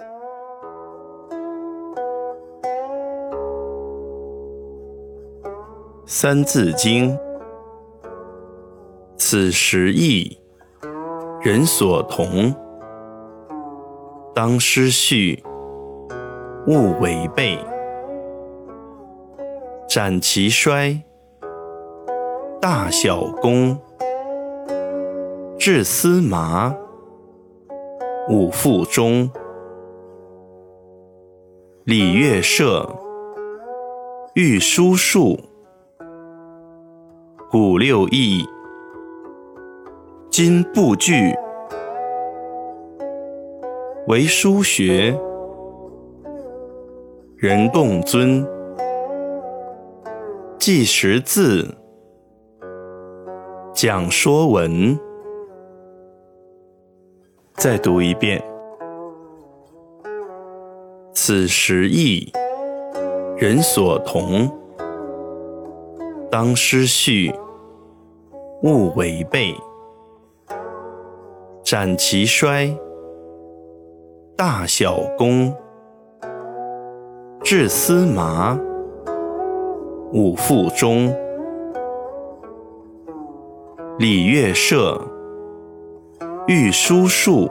《三字经》：此时易，人所同。当失序，勿违背。斩其衰，大小功。治司马，五腹中。礼乐射，御书数。古六艺，今不惧；为书学，人共尊；记识字，讲说文。再读一遍：此时易，人所同。当失序，勿违背；斩其衰，大小功。治司马，五腹中。礼乐射，御书数。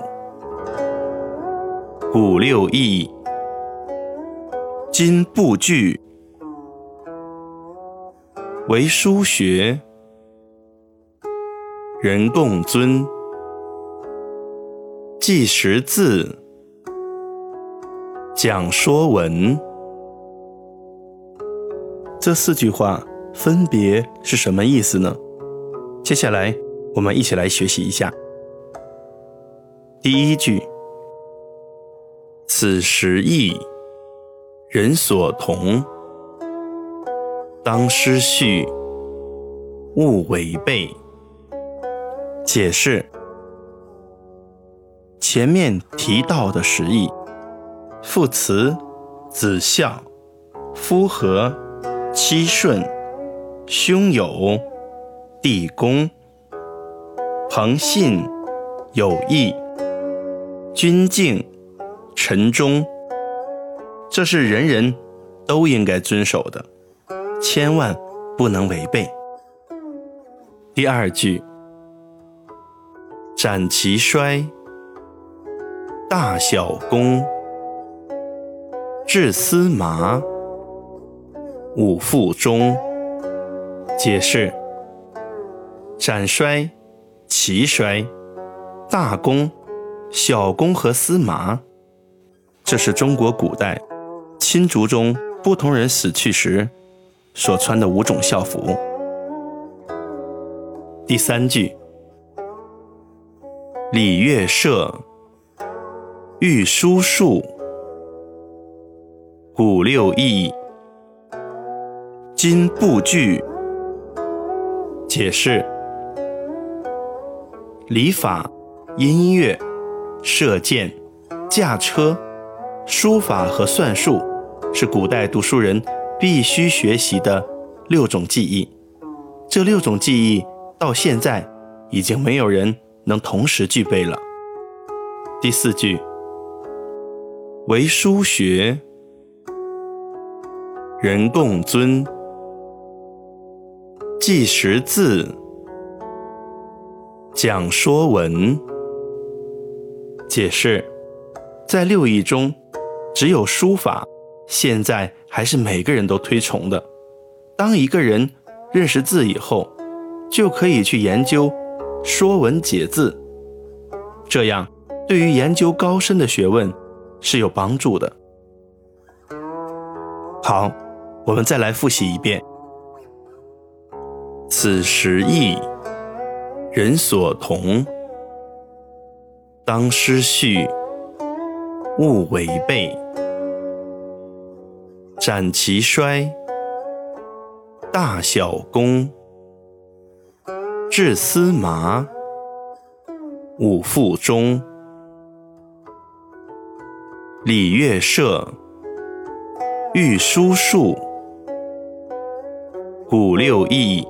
古六艺，今不惧。为书学，人共尊；记识字，讲说文。这四句话分别是什么意思呢？接下来我们一起来学习一下。第一句：此时意，人所同。当失序，勿违背。解释：前面提到的实义，父慈子孝，夫和妻顺，兄友弟恭，朋信友义，君敬臣忠，这是人人都应该遵守的。千万不能违背。第二句：斩其衰，大小功。至司马，五腹中。解释：斩衰、齐衰、大功、小功和司马，这是中国古代新族中不同人死去时。所穿的五种校服。第三句：礼乐射，御书数，古六艺，今不惧。解释：礼法、音乐、射箭、驾车、书法和算术，是古代读书人。必须学习的六种技艺，这六种技艺到现在已经没有人能同时具备了。第四句，为书学，人共尊，记识字，讲说文。解释，在六艺中，只有书法。现在还是每个人都推崇的。当一个人认识字以后，就可以去研究《说文解字》，这样对于研究高深的学问是有帮助的。好，我们再来复习一遍：此时易，人所同。当失序，勿违背。斩其衰，大小功。治司马，五腹中。礼乐射，御书数。古六艺，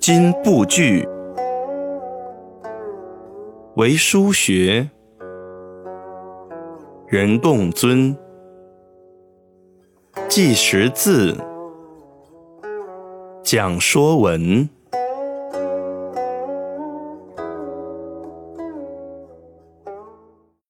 今不惧。为书学，人共尊。记识字，讲说文。